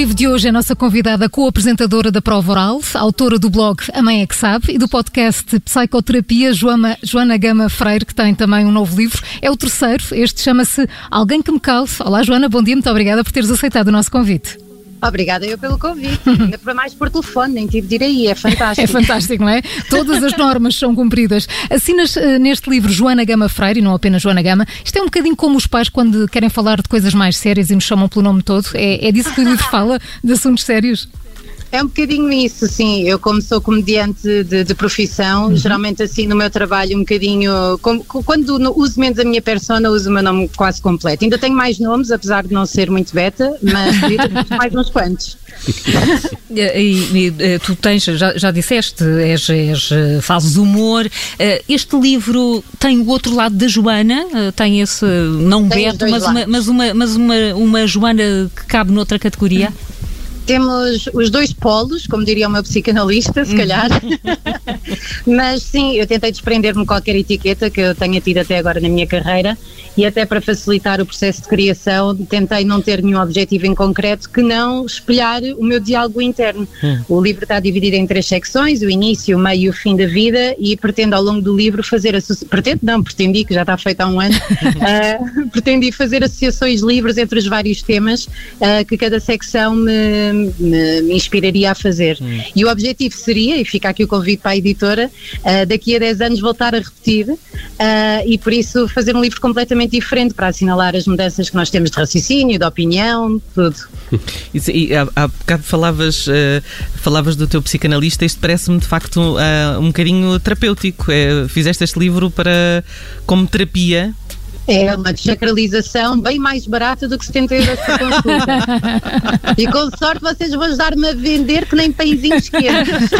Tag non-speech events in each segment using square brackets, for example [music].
vivo de hoje é a nossa convidada co-apresentadora da Prova Oral, autora do blog A Mãe é que Sabe e do podcast Psicoterapia, Joana, Joana Gama Freire, que tem também um novo livro. É o terceiro, este chama-se Alguém que me cale. Olá Joana, bom dia, muito obrigada por teres aceitado o nosso convite. Obrigada eu pelo convite. [laughs] Ainda para mais por telefone, nem tive de ir aí, é fantástico. É fantástico, não é? Todas as normas são cumpridas. Assinas uh, neste livro Joana Gama Freire, e não apenas Joana Gama. Isto é um bocadinho como os pais quando querem falar de coisas mais sérias e nos chamam pelo nome todo. É, é disso que o livro [laughs] fala, de assuntos sérios? É um bocadinho isso, sim. Eu, como sou comediante de, de profissão, uhum. geralmente assim no meu trabalho, um bocadinho. Com, quando uso menos a minha persona, uso o meu nome quase completo. Ainda tenho mais nomes, apesar de não ser muito beta, mas [laughs] mais uns quantos. e, e, e, tu tens, já, já disseste, és, és, fazes humor. Este livro tem o outro lado da Joana, tem esse, não tem Beto, mas, uma, mas, uma, mas uma, uma Joana que cabe noutra categoria? Temos os dois polos, como diria meu psicanalista, se calhar. [laughs] Mas sim, eu tentei desprender-me de qualquer etiqueta que eu tenha tido até agora na minha carreira e até para facilitar o processo de criação, tentei não ter nenhum objetivo em concreto que não espelhar o meu diálogo interno. Hum. O livro está dividido em três secções, o início, o meio e o fim da vida e pretendo ao longo do livro fazer, pretendo não, pretendi que já está feito há um ano, uh, [laughs] pretendi fazer associações livres entre os vários temas uh, que cada secção me me, me inspiraria a fazer. Hum. E o objetivo seria, e fica aqui o convite para a editora, uh, daqui a 10 anos voltar a repetir uh, e por isso fazer um livro completamente diferente para assinalar as mudanças que nós temos de raciocínio, de opinião, tudo. [laughs] Isso, e há, há bocado falavas, uh, falavas do teu psicanalista, isto parece-me de facto um bocadinho terapêutico. É, fizeste este livro para como terapia é uma desacralização bem mais barata do que 70 euros por consulta. e com sorte vocês vão ajudar-me a vender que nem pãezinhos quentes.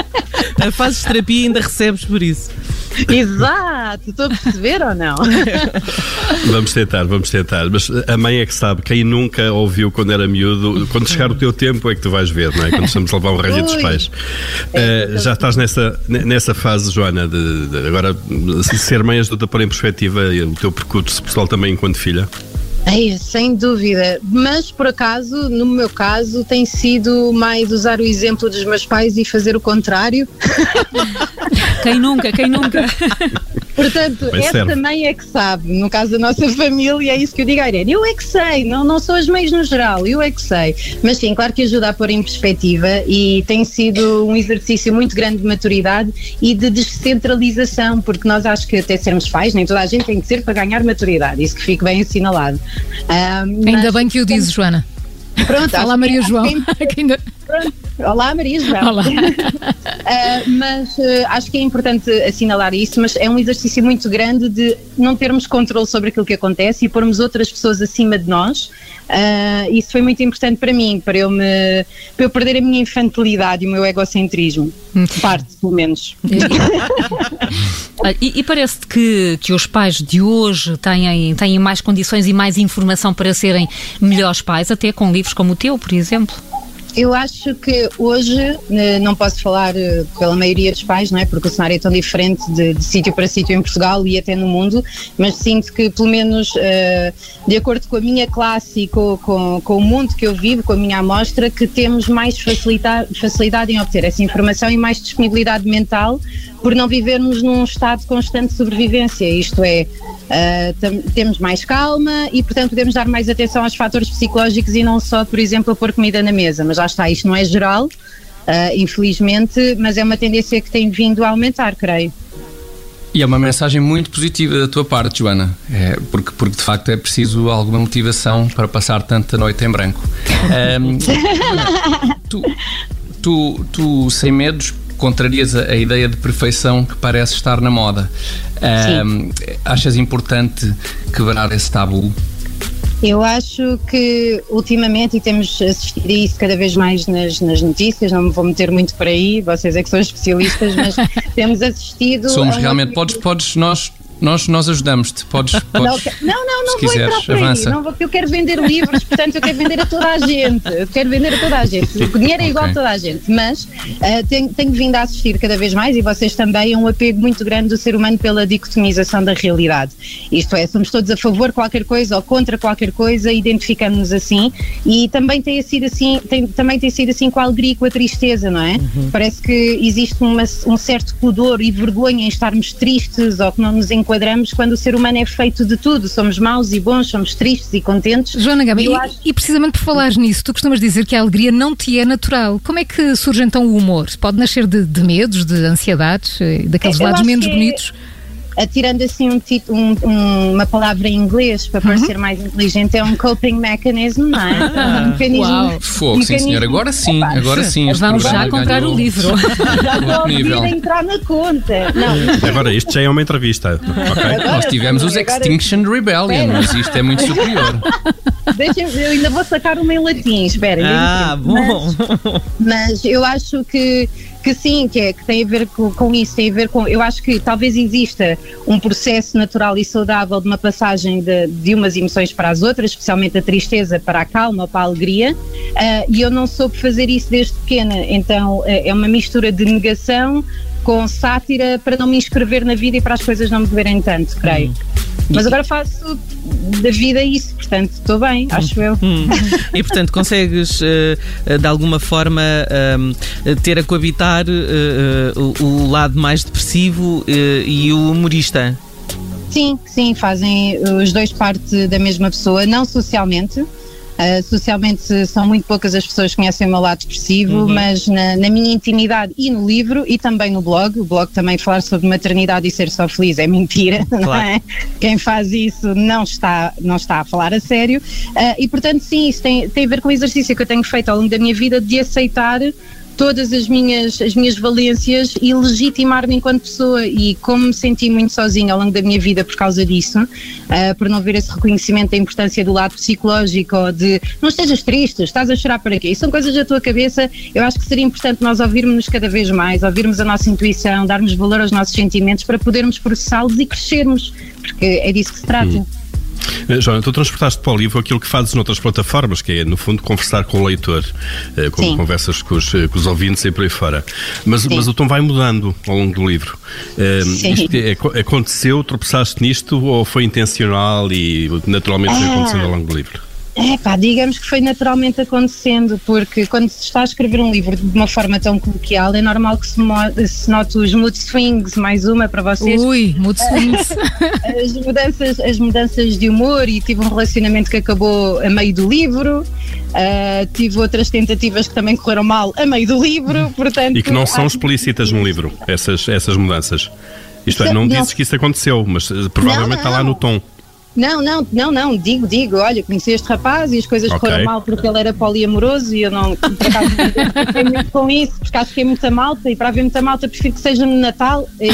[laughs] Fazes terapia e ainda recebes por isso. [laughs] Exato, estou a perceber ou não? [laughs] vamos tentar, vamos tentar. Mas a mãe é que sabe, quem nunca ouviu quando era miúdo, quando chegar o teu tempo é que tu vais ver, não é? Quando estamos a levar um raio dos pais. É, uh, já estás nessa, nessa fase, Joana, de, de agora ser mãe ajuda a pôr em perspectiva o teu percurso pessoal também enquanto filha? É, sem dúvida, mas por acaso, no meu caso, tem sido mais usar o exemplo dos meus pais e fazer o contrário. Quem nunca, quem nunca? [laughs] Portanto, Bem essa serve. mãe é que sabe, no caso da nossa [laughs] família, é isso que eu digo à Irene. Eu é que sei, não, não sou as mães no geral, eu é que sei. Mas sim, claro que ajuda a pôr em perspectiva e tem sido um exercício muito grande de maturidade e de descentralização, porque nós acho que até sermos pais, nem toda a gente tem que ser para ganhar maturidade, isso que fique bem assinalado. Um, Ainda bem que o dizes, Joana. Pronto, Olá Maria João. [laughs] Pronto. Olá João. Olá. uh, [laughs] mas uh, acho que é importante assinalar isso, mas é um exercício muito grande de não termos controle sobre aquilo que acontece e pormos outras pessoas acima de nós. Uh, isso foi muito importante para mim, para eu, me, para eu perder a minha infantilidade e o meu egocentrismo. Hum. Parte, pelo menos. e, [laughs] e parece-te que, que os pais de hoje têm, têm mais condições e mais informação para serem melhores pais, até com livros como o teu, por exemplo? Eu acho que hoje, eh, não posso falar eh, pela maioria dos pais, não é? Porque o cenário é tão diferente de, de sítio para sítio em Portugal e até no mundo, mas sinto que, pelo menos, uh, de acordo com a minha classe e com, com, com, o mundo que eu vivo, com a minha amostra, que temos mais facilidade em obter essa informação e mais disponibilidade mental por não vivermos num estado de constante sobrevivência. Isto é, uh, temos mais calma e, portanto, podemos dar mais atenção aos fatores psicológicos e não só, por exemplo, a pôr comida na mesa. Mas lá está, isto não é geral, uh, infelizmente, mas é uma tendência que tem vindo a aumentar, creio. E é uma mensagem muito positiva da tua parte, Joana, é, porque, porque de facto é preciso alguma motivação para passar tanta noite em branco. Um, [laughs] tu, tu, tu, sem medos, contrarias a, a, ideia de perfeição que parece estar na moda. Um, achas importante quebrar esse tabu? Eu acho que ultimamente, e temos assistido a isso cada vez mais nas, nas notícias, não me vou meter muito por aí, vocês é que são [laughs] especialistas, mas temos assistido. Somos realmente, podes, podes, nós nós, nós ajudamos-te. Podes, [laughs] podes. Não, não, não, vou quiseres, entrar por aí. avança. Não vou, eu quero vender livros, portanto, eu quero vender a toda a gente. Eu quero vender a toda a gente. O dinheiro é igual Ok. a toda a gente, mas ah, tenho, tenho vindo a assistir cada vez mais, e vocês também, a um apego muito grande do ser humano pela dicotomização da realidade. Isto é, somos todos a favor de qualquer coisa ou contra qualquer coisa, identificamos-nos assim, e também tem sido assim, tem, também tem sido assim com a alegria e com a tristeza, não é? Parece que existe uma- um certo pudor e vergonha em estarmos tristes ou que não nos enquadramos quando o ser humano é feito de tudo. Somos maus e bons, somos tristes e contentes. Joana Gama, e, acho- e precisamente por falares nisso, tu costumas dizer que a alegria não te é natural. Como é que surge então o humor? Pode nascer de, de medos, de ansiedades, eh, daqueles Eu lados menos é- Atirando assim um tito- um- um- uma palavra em inglês para parecer mais inteligente, é um coping mechanism, não é? [laughs] Um mecanismo. Uau. Fogo, sim, senhor. Agora sim, agora sim. este Vamos já comprar ganhou o livro. Já estou a entrar na conta. Não, Agora, isto já é uma entrevista, ok? Nós tivemos os Agora- Extinction Rebellion, mas isto é muito [laughs] superior. deixa-me, eu ainda vou sacar uma em latim, espera. Ah, bom. Mas eu acho que, que sim, que, é, que tem a ver com, com isso, tem a ver com. Eu acho que talvez exista um processo natural e saudável de uma passagem de, de umas emoções para as outras, especialmente a tristeza para a calma, para a alegria, ah, e eu não soube fazer isso desde pequena, então ah, é uma mistura de negação com sátira para não me inscrever na vida e para as coisas não me doerem tanto, creio. Mas agora faço da vida isso, portanto estou bem, acho eu. Hum. E portanto consegues eh, eh, de alguma forma ahm, eh, ter a coabitar o, lado mais depressivo e o humorista. Sim, sim, fazem os dois parte da mesma pessoa, não socialmente. Uh, socialmente são muito poucas as pessoas que conhecem o meu lado depressivo, mas na, na minha intimidade e no livro e também no blog, o blog também falar sobre maternidade e ser só feliz é mentira, [laughs] não Claro. é? Quem faz isso não está, não está a falar a sério. Uh, e portanto, sim, isso tem, tem a ver com o exercício que eu tenho feito ao longo da minha vida de aceitar todas as minhas, as minhas valências e legitimar-me enquanto pessoa. E como me senti muito sozinha ao longo da minha vida por causa disso, ah, por não ver esse reconhecimento da importância do lado psicológico ou de não estejas triste, estás a chorar para quê? Isso são coisas da tua cabeça. Eu acho que seria importante nós ouvirmos cada vez mais, ouvirmos a nossa intuição, darmos valor aos nossos sentimentos para podermos processá-los e crescermos, porque é disso que se trata. Eh, Joana, tu transportaste para o livro aquilo que fazes noutras plataformas, que é, no fundo, conversar com o leitor, eh, como Sim. conversas com os, eh, com os ouvintes e por aí fora. Mas, Sim. mas o tom vai mudando ao longo do livro. Eh, Sim. isto é- é- aconteceu, tropeçaste nisto ou foi intencional e naturalmente foi Ah. acontecendo ao longo do livro? É pá, digamos que foi naturalmente acontecendo, porque quando se está a escrever um livro de uma forma tão coloquial, é normal que se, se note os mood swings, mais uma para vocês, Ui, mood [laughs] swings. as mudanças, as mudanças de humor e tive um relacionamento que acabou a meio do livro, ah, tive outras tentativas que também correram mal a meio do livro, portanto... E que não são explícitas no livro, essas, essas mudanças. Isto é, não Não. dizes que isso aconteceu, mas eh, provavelmente Não, está lá não. no tom. Não, não, não, não, digo, digo, olha, conheci este rapaz e as coisas Ok. correram mal porque ele era poliamoroso e eu não, por acaso, [laughs] identifiquei muito com isso, porque acho que é muita malta e para haver muita malta prefiro que seja no Natal eh,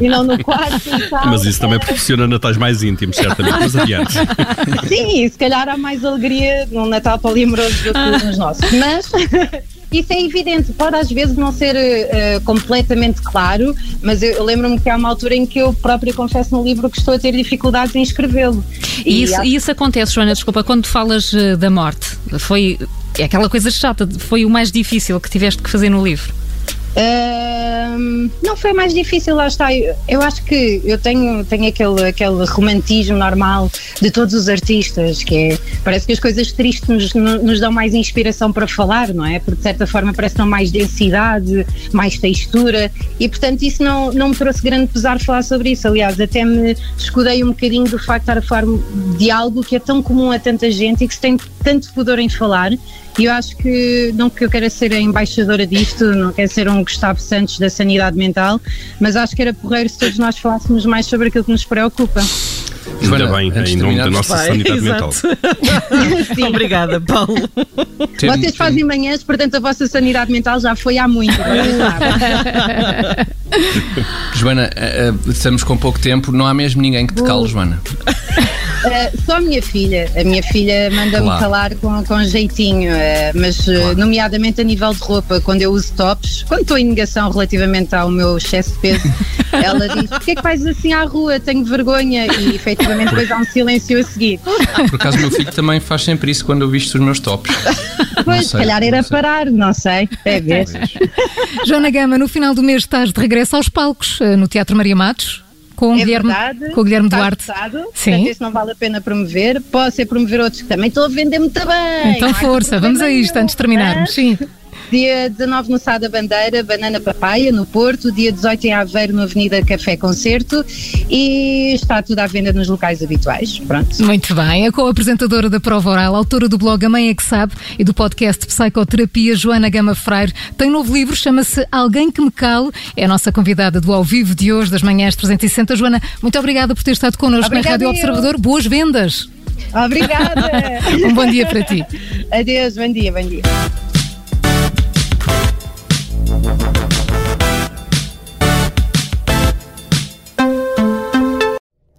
e não no quarto e tal. Mas isso também proporciona natais mais íntimos, certamente. Mas adiante. Sim, e se calhar há mais alegria num Natal poliamoroso do que nos nossos. Mas isso é evidente, pode às vezes não ser eh, completamente claro, mas eu, eu lembro-me que há uma altura em que eu própria confesso no livro que estou a ter dificuldades em escrevê-lo. E isso, e isso acontece, Joana, desculpa, quando falas eh, da morte. Foi é aquela coisa chata, foi o mais difícil que tiveste que fazer no livro. Não foi mais difícil, lá está. Eu, eu acho que eu tenho, tenho aquele, aquele romantismo normal de todos os artistas, que é, parece que as coisas tristes nos, no- nos dão mais inspiração para falar, não é? Porque de certa forma parece que dão mais densidade, mais textura, e portanto isso não, não me trouxe grande pesar falar sobre isso. Aliás, até me escudei um bocadinho do facto de estar a falar de algo que é tão comum a tanta gente e que se tem tanto pudor em falar. E eu acho que, não que eu queira ser a embaixadora disto, não quero ser um Gustavo Santos da sanidade mental, mas acho que era porreiro se todos nós falássemos mais sobre aquilo que nos preocupa. Ainda Joana, bem, em nome da nossa Vai, sanidade mental. [laughs] Obrigada, Paulo. Tem- Vocês tem- fazem manhãs, portanto a vossa sanidade mental já foi há muito. sabem. Joana, eh, eh, estamos com pouco tempo, não há mesmo ninguém que te cale, Joana. [laughs] Uh, só a minha filha. A minha filha manda-me claro. calar com, com jeitinho, uh, mas claro. nomeadamente a nível de roupa, quando eu uso tops, quando estou em negação relativamente ao meu excesso de peso, [laughs] ela diz: Porquê é que vais assim à rua? Tenho vergonha. E efetivamente depois há um silêncio a seguir. Por acaso, meu filho também faz sempre isso quando eu visto os meus tops. [laughs] Pois, se calhar era parar, não sei. É ver. Joana Gama, no final do mês estás de regresso aos palcos, no Teatro Maria Matos com, é Guilherme, verdade, com o Guilherme Duarte. Gostado, Sim. Isso não vale a pena promover. Posso é promover outros que também estou a vender muito bem. Então, força, vamos a isto antes de terminarmos. Sim. Dia 19 no Sá da Bandeira, Banana Papaya, no Porto. Dia 18 em Aveiro, na Avenida Café Concerto. E está tudo à venda nos locais habituais. Pronto. Muito bem. A co-apresentadora da Prova Oral, autora do blog A Mãe é que Sabe e do podcast Psicoterapia, Joana Gama Freire, tem um novo livro, chama-se Alguém que me cale. É a nossa convidada do ao vivo de hoje, das manhãs 360. Joana, muito obrigada por ter estado connosco Obrigada na Rádio Observador. Boas vendas! Obrigada! [laughs] um bom dia para ti. Adeus, bom dia, bom dia.